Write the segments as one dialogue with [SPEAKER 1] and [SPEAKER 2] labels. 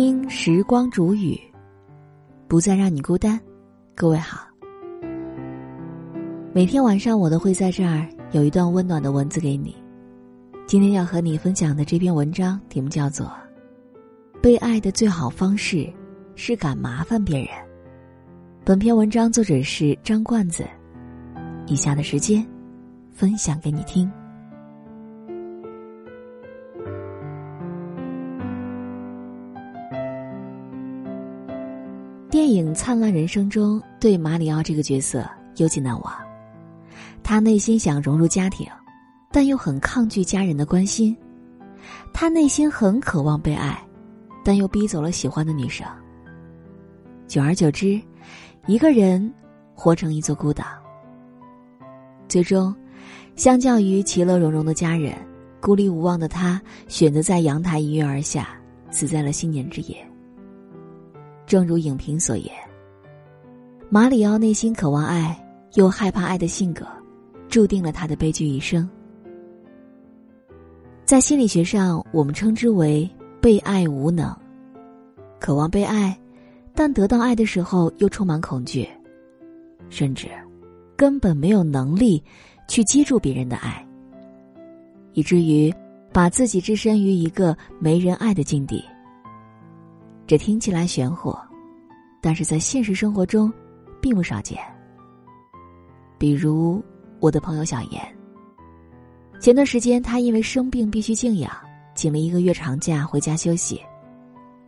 [SPEAKER 1] 听时光煮雨，不再让你孤单。各位好，每天晚上我都会在这儿有一段温暖的文字给你。今天要和你分享的这篇文章题目叫做《被爱的最好方式是敢麻烦别人》。本篇文章作者是张罐子。以下的时间，分享给你听。影《灿烂人生》中，对马里奥这个角色尤其难忘。他内心想融入家庭，但又很抗拒家人的关心；他内心很渴望被爱，但又逼走了喜欢的女生。久而久之，一个人活成一座孤岛。最终，相较于其乐融融的家人，孤立无望的他选择在阳台一跃而下，死在了新年之夜。正如影评所言，马里奥内心渴望爱又害怕爱的性格，注定了他的悲剧一生。在心理学上，我们称之为被爱无能。渴望被爱，但得到爱的时候又充满恐惧，甚至。根本没有能力去接住别人的爱，以至于把自己置身于一个没人爱的境地。这听起来玄乎，但是在现实生活中并不少见。比如我的朋友小妍，前段时间她因为生病必须静养，请了一个月长假回家休息。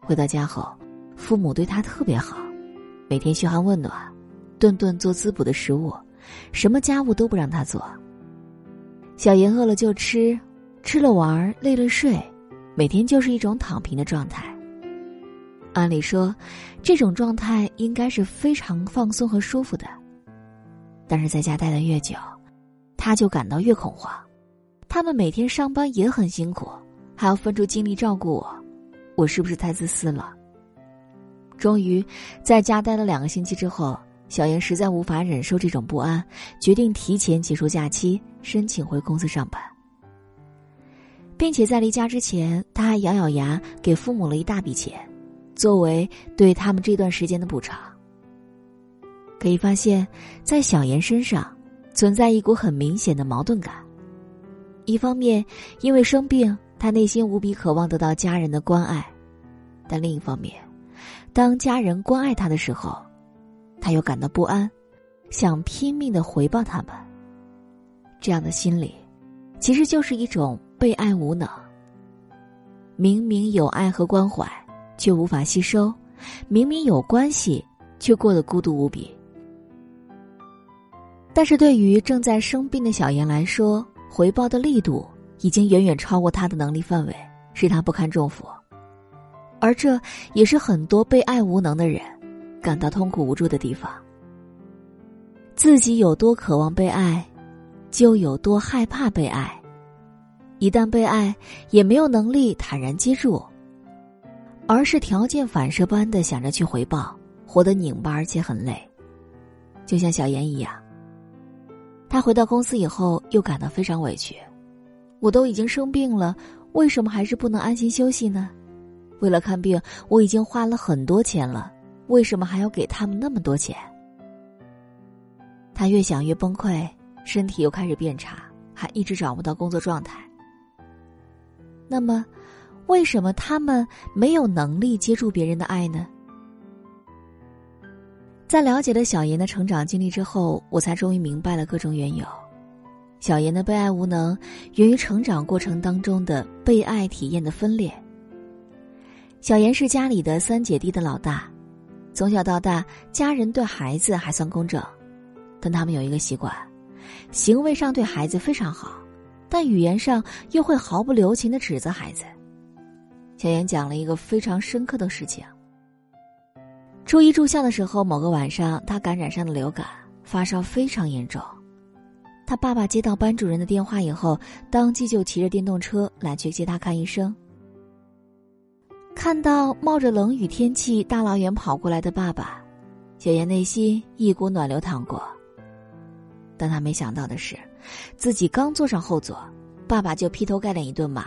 [SPEAKER 1] 回到家后，父母对她特别好，每天嘘寒问暖，顿顿做滋补的食物。什么家务都不让他做。小妍饿了就吃，吃了玩，累了睡，每天就是一种躺平的状态。按理说，这种状态应该是非常放松和舒服的，但是在家待的越久，他就感到越恐慌。他们每天上班也很辛苦，还要分出精力照顾我，我是不是太自私了？终于，在家待了两个星期之后。小妍实在无法忍受这种不安，决定提前结束假期，申请回公司上班，并且在离家之前，他还咬咬牙给父母了一大笔钱，作为对他们这段时间的补偿。可以发现，在小妍身上存在一股很明显的矛盾感：一方面，因为生病，他内心无比渴望得到家人的关爱；但另一方面，当家人关爱他的时候，他又感到不安，想拼命的回报他们。这样的心理，其实就是一种被爱无能。明明有爱和关怀，却无法吸收；明明有关系，却过得孤独无比。但是对于正在生病的小妍来说，回报的力度已经远远超过他的能力范围，使他不堪重负。而这也是很多被爱无能的人。感到痛苦无助的地方，自己有多渴望被爱，就有多害怕被爱。一旦被爱，也没有能力坦然接住，而是条件反射般的想着去回报，活得拧巴而且很累。就像小妍一样，他回到公司以后又感到非常委屈。我都已经生病了，为什么还是不能安心休息呢？为了看病，我已经花了很多钱了。为什么还要给他们那么多钱？他越想越崩溃，身体又开始变差，还一直找不到工作状态。那么，为什么他们没有能力接住别人的爱呢？在了解了小妍的成长经历之后，我才终于明白了各种缘由。小妍的被爱无能，源于成长过程当中的被爱体验的分裂。小妍是家里的三姐弟的老大。从小到大，家人对孩子还算公正，但他们有一个习惯，行为上对孩子非常好，但语言上又会毫不留情的指责孩子。小妍讲了一个非常深刻的事情：初一住校的时候，某个晚上，他感染上了流感，发烧非常严重。他爸爸接到班主任的电话以后，当即就骑着电动车来去接他看医生。看到冒着冷雨天气大老远跑过来的爸爸，小妍内心一股暖流淌过。但他没想到的是，自己刚坐上后座，爸爸就劈头盖脸一顿骂：“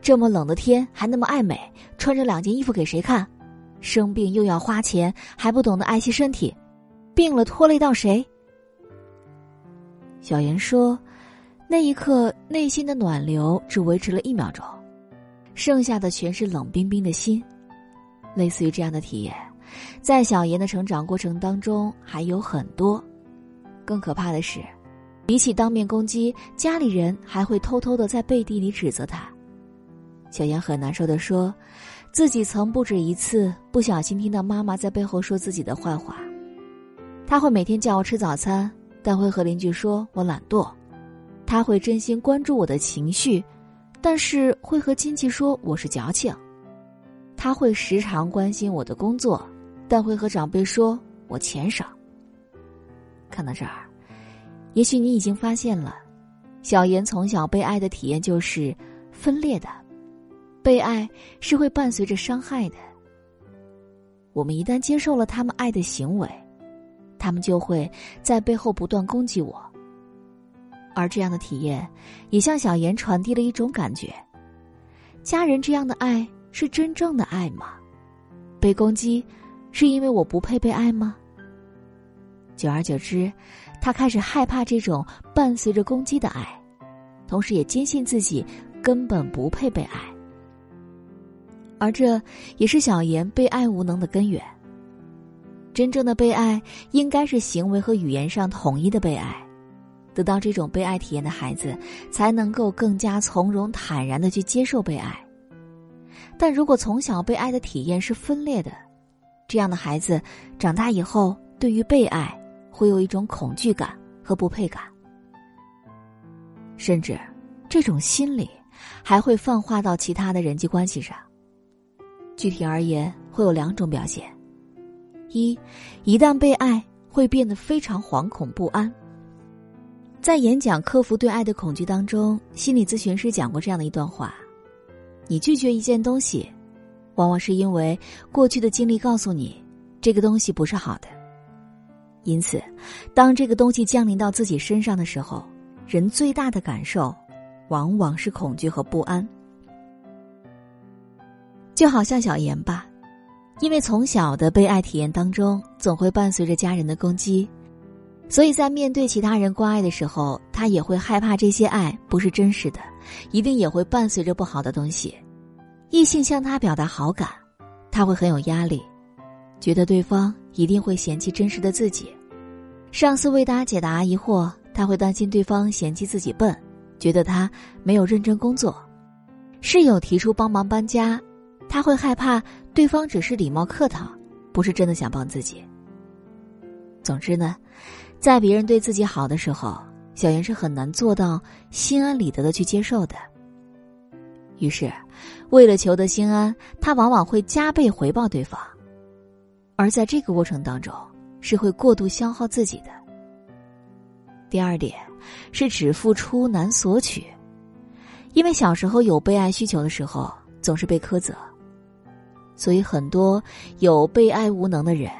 [SPEAKER 1] 这么冷的天还那么爱美，穿着两件衣服给谁看？生病又要花钱，还不懂得爱惜身体，病了拖累到谁？小妍说：“那一刻，内心的暖流只维持了一秒钟，剩下的全是冷冰冰的心。类似于这样的体验，在小妍的成长过程当中还有很多。更可怕的是，比起当面攻击，家里人还会偷偷的在背地里指责他。小妍很难受的说，自己曾不止一次不小心听到妈妈在背后说自己的坏话。他会每天叫我吃早餐。”但会和邻居说我懒惰，他会真心关注我的情绪，但是会和亲戚说我是矫情。他会时常关心我的工作，但会和长辈说我钱少。看到这儿，也许你已经发现了，小妍从小被爱的体验就是分裂的，被爱是会伴随着伤害的。我们一旦接受了他们爱的行为。他们就会在背后不断攻击我，而这样的体验也向小妍传递了一种感觉：家人这样的爱是真正的爱吗？被攻击是因为我不配被爱吗？久而久之，他开始害怕这种伴随着攻击的爱，同时也坚信自己根本不配被爱，而这也是小妍被爱无能的根源。真正的被爱应该是行为和语言上统一的被爱，得到这种被爱体验的孩子，才能够更加从容坦然的去接受被爱。但如果从小被爱的体验是分裂的，这样的孩子长大以后，对于被爱会有一种恐惧感和不配感，甚至这种心理还会泛化到其他的人际关系上。具体而言，会有两种表现。一，一旦被爱，会变得非常惶恐不安。在演讲《克服对爱的恐惧》当中，心理咨询师讲过这样的一段话：你拒绝一件东西，往往是因为过去的经历告诉你，这个东西不是好的。因此，当这个东西降临到自己身上的时候，人最大的感受，往往是恐惧和不安。就好像小妍吧。因为从小的被爱体验当中，总会伴随着家人的攻击，所以在面对其他人关爱的时候，他也会害怕这些爱不是真实的，一定也会伴随着不好的东西。异性向他表达好感，他会很有压力，觉得对方一定会嫌弃真实的自己。上司为他解答疑惑，他会担心对方嫌弃自己笨，觉得他没有认真工作。室友提出帮忙搬家。他会害怕对方只是礼貌客套，不是真的想帮自己。总之呢，在别人对自己好的时候，小妍是很难做到心安理得的去接受的。于是，为了求得心安，他往往会加倍回报对方，而在这个过程当中，是会过度消耗自己的。第二点，是只付出难索取，因为小时候有被爱需求的时候，总是被苛责。所以，很多有被爱无能的人，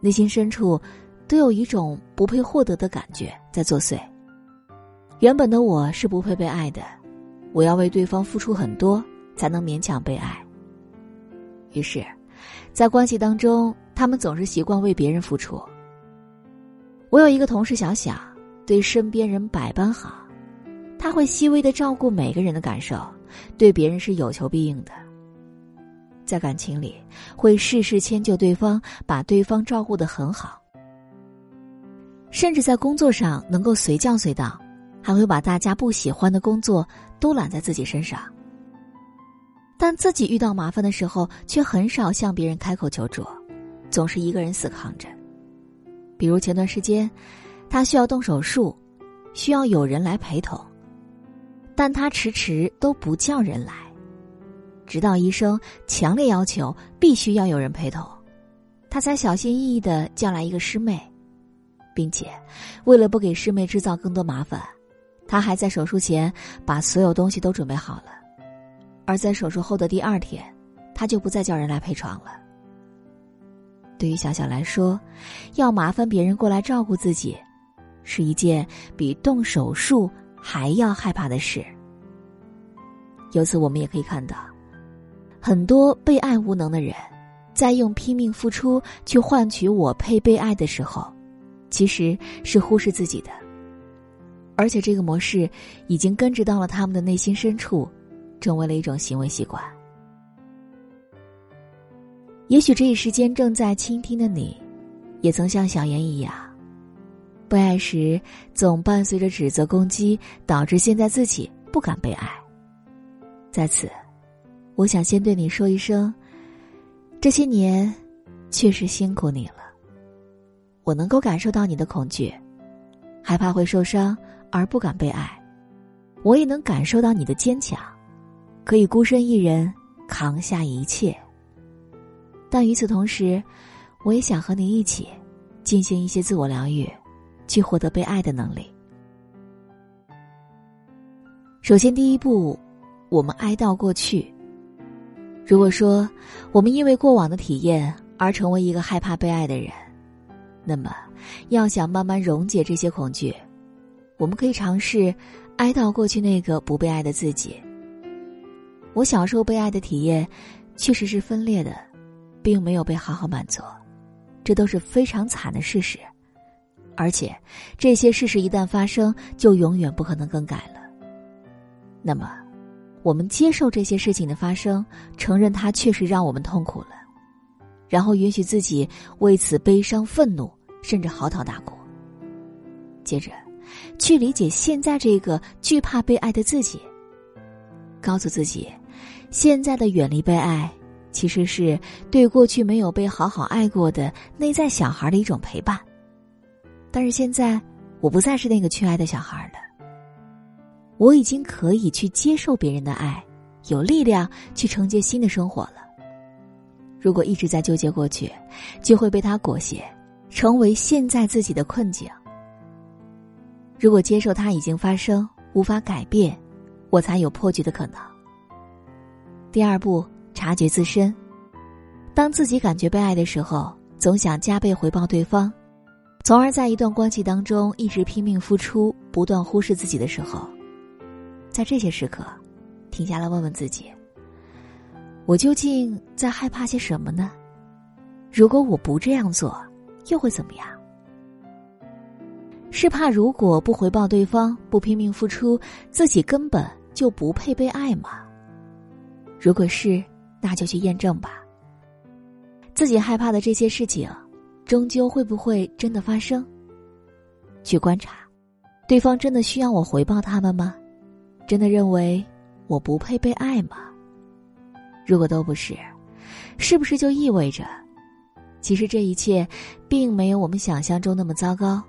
[SPEAKER 1] 内心深处都有一种不配获得的感觉在作祟。原本的我是不配被爱的，我要为对方付出很多才能勉强被爱。于是，在关系当中，他们总是习惯为别人付出。我有一个同事小小，对身边人百般好，他会细微的照顾每个人的感受，对别人是有求必应的。在感情里，会事事迁就对方，把对方照顾的很好，甚至在工作上能够随叫随到，还会把大家不喜欢的工作都揽在自己身上。但自己遇到麻烦的时候，却很少向别人开口求助，总是一个人死扛着。比如前段时间，他需要动手术，需要有人来陪同，但他迟迟都不叫人来。直到医生强烈要求必须要有人陪同，他才小心翼翼的叫来一个师妹，并且为了不给师妹制造更多麻烦，他还在手术前把所有东西都准备好了。而在手术后的第二天，他就不再叫人来陪床了。对于小小来说，要麻烦别人过来照顾自己，是一件比动手术还要害怕的事。由此我们也可以看到，很多被爱无能的人，在用拼命付出去换取我配被爱的时候，其实是忽视自己的。而且这个模式已经根植到了他们的内心深处，成为了一种行为习惯。也许这一时间正在倾听的你，也曾像小妍一样，被爱时总伴随着指责、攻击，导致现在自己不敢被爱。在此，我想先对你说一声：这些年确实辛苦你了。我能够感受到你的恐惧，害怕会受伤。而不敢被爱，我也能感受到你的坚强，可以孤身一人扛下一切。但与此同时，我也想和你一起进行一些自我疗愈，去获得被爱的能力。首先，第一步，我们哀悼过去。如果说我们因为过往的体验而成为一个害怕被爱的人，那么要想慢慢溶解这些恐惧。我们可以尝试哀悼过去那个不被爱的自己。我小时候被爱的体验，确实是分裂的，并没有被好好满足，这都是非常惨的事实。而且，这些事实一旦发生，就永远不可能更改了。那么，我们接受这些事情的发生，承认它确实让我们痛苦了，然后允许自己为此悲伤、愤怒，甚至嚎啕大哭。接着。去理解现在这个惧怕被爱的自己。告诉自己，现在的远离被爱，其实是对过去没有被好好爱过的内在小孩的一种陪伴。但是现在，我不再是那个缺爱的小孩了。我已经可以去接受别人的爱，有力量去承接新的生活了。如果一直在纠结过去，就会被他裹挟，成为现在自己的困境。如果接受它已经发生，无法改变，我才有破局的可能。第二步，察觉自身。当自己感觉被爱的时候，总想加倍回报对方，从而在一段关系当中一直拼命付出，不断忽视自己的时候，在这些时刻，停下来问问自己：我究竟在害怕些什么呢？如果我不这样做，又会怎么样？是怕如果不回报对方，不拼命付出，自己根本就不配被爱吗？如果是，那就去验证吧。自己害怕的这些事情，终究会不会真的发生？去观察，对方真的需要我回报他们吗？真的认为我不配被爱吗？如果都不是，是不是就意味着，其实这一切并没有我们想象中那么糟糕？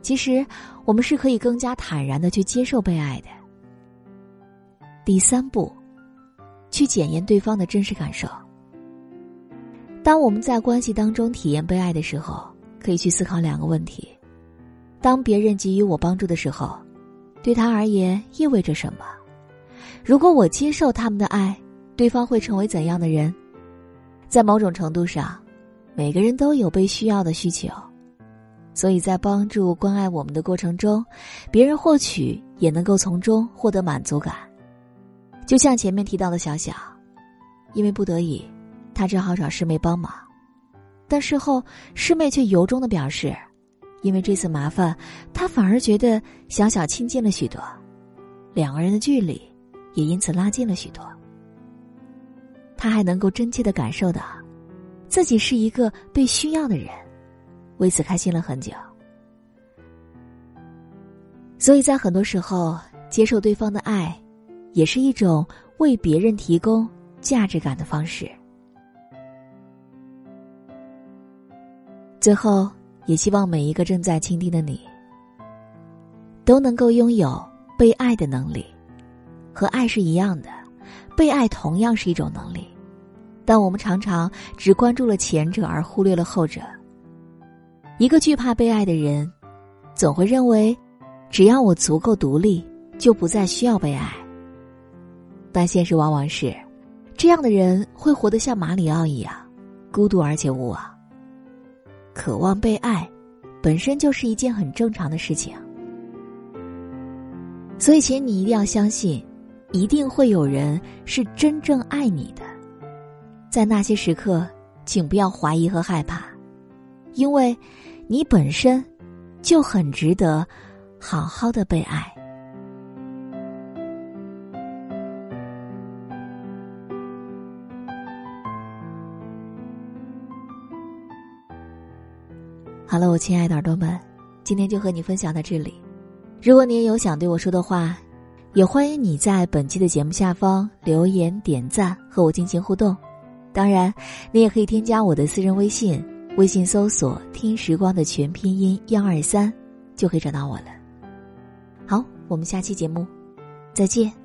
[SPEAKER 1] 其实，我们是可以更加坦然的去接受被爱的。第三步，去检验对方的真实感受。当我们在关系当中体验被爱的时候，可以去思考两个问题：当别人给予我帮助的时候，对他而言意味着什么？如果我接受他们的爱，对方会成为怎样的人？在某种程度上，每个人都有被需要的需求。所以在帮助关爱我们的过程中，别人或许也能够从中获得满足感。就像前面提到的小小，因为不得已，他只好找师妹帮忙，但事后师妹却由衷的表示，因为这次麻烦，他反而觉得小小亲近了许多，两个人的距离也因此拉近了许多。他还能够真切的感受到，自己是一个被需要的人。为此开心了很久，所以在很多时候，接受对方的爱，也是一种为别人提供价值感的方式。最后，也希望每一个正在倾听的你，都能够拥有被爱的能力。和爱是一样的，被爱同样是一种能力，但我们常常只关注了前者，而忽略了后者。一个惧怕被爱的人，总会认为，只要我足够独立，就不再需要被爱。但现实往往是，这样的人会活得像马里奥一样，孤独而且无望。渴望被爱，本身就是一件很正常的事情。所以，请你一定要相信，一定会有人是真正爱你的。在那些时刻，请不要怀疑和害怕，因为，你本身就很值得好好的被爱。好了，我亲爱的耳朵们，今天就和你分享到这里。如果你也有想对我说的话，也欢迎你在本期的节目下方留言点赞和我进行互动。当然，你也可以添加我的私人微信，微信搜索“听时光”的全拼音幺二三，就可以找到我了。好，我们下期节目再见。